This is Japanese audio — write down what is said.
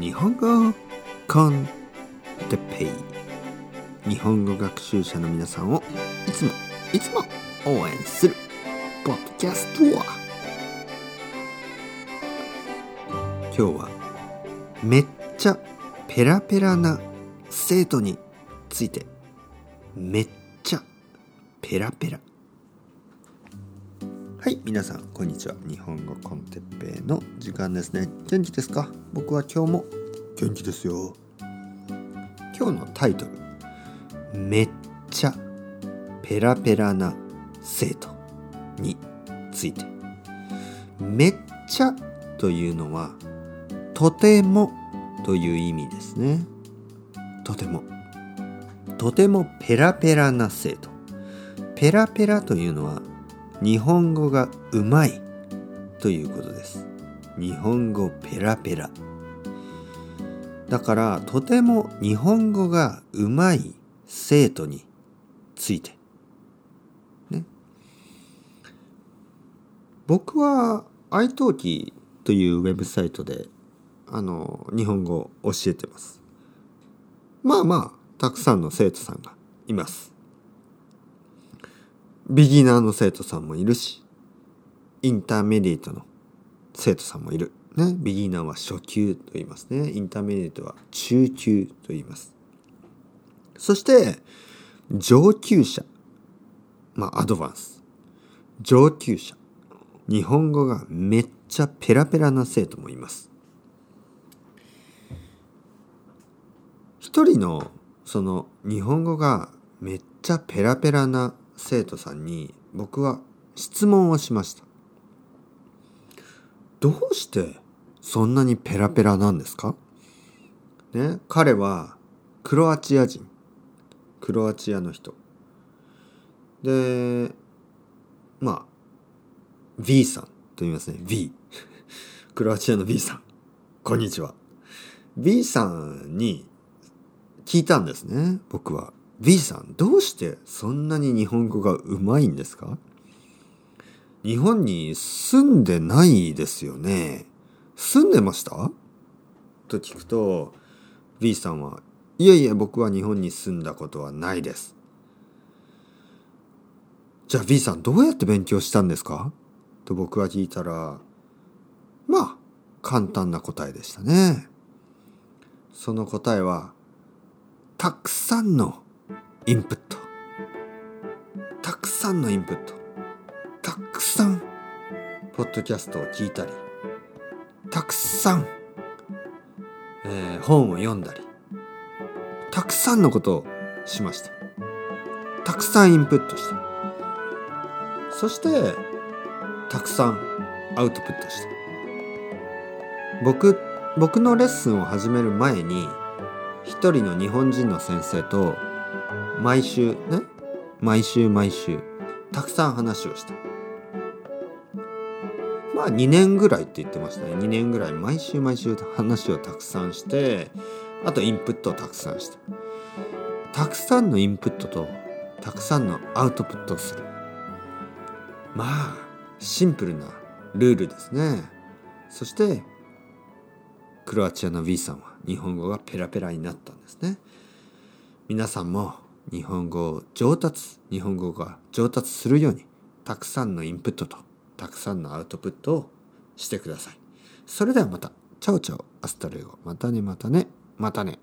日本語コンテペイ。日本語学習者の皆さんをいつもいつも応援するポッドキャストは。今日はめっちゃペラペラな生徒について。めっちゃペラペラ。はい皆さんこんにちは。日本語コンテッペイの時間ですね。元気ですか？僕は今日も元気ですよ。今日のタイトルめっちゃペラペラな生徒について。めっちゃというのはとてもという意味ですね。とても。とてもペラペラな生徒。ペラペラというのは日本語がうまいということです。日本語ペラペラ。だからとても日本語がうまい生徒について。ね。僕は iTalki というウェブサイトであの日本語を教えてます。まあまあたくさんの生徒さんがいます。ビギナーの生徒さんもいるしインターメディエートの生徒さんもいる。ね。ビギナーは初級と言いますね。インターメディエートは中級と言います。そして上級者。まあアドバンス。上級者。日本語がめっちゃペラペラな生徒もいます。一人のその日本語がめっちゃペラペラな生徒さんに僕は質問をしました。どうしてそんなにペラペラなんですか？ね彼はクロアチア人。クロアチアの人。でまあ V さんと言いますね。V クロアチアの V さん。こんにちは。V さんに聞いたんですね僕は。V さんどうしてそんなに日本語がうまいんですか？日本に住んでないですよね。住んでました？と聞くと V さんはいやいや僕は日本に住んだことはないです。じゃあ V さんどうやって勉強したんですか？と僕は聞いたらまあ簡単な答えでしたね。その答えはたくさんのインプット。たくさんのインプット。たくさんポッドキャストを聞いたり。たくさん、えー、本を読んだり。たくさんのことをしました。たくさんインプットした。そしてたくさんアウトプットした。僕僕のレッスンを始める前に一人の日本人の先生と毎週ね？毎週毎週。たくさん話をした。まあ2年ぐらいって言ってましたね。2年ぐらい毎週毎週話をたくさんしてあとインプットをたくさんして。たくさんのインプットとたくさんのアウトプットをする。まあシンプルなルールですね。そしてクロアチアの V さんは日本語がペラペラになったんですね。皆さんも日本語を上達日本語が上達するようにたくさんのインプットとたくさんのアウトプットをしてください。それではまた。チャオチャオアスタレゴ。またねまたね。またね。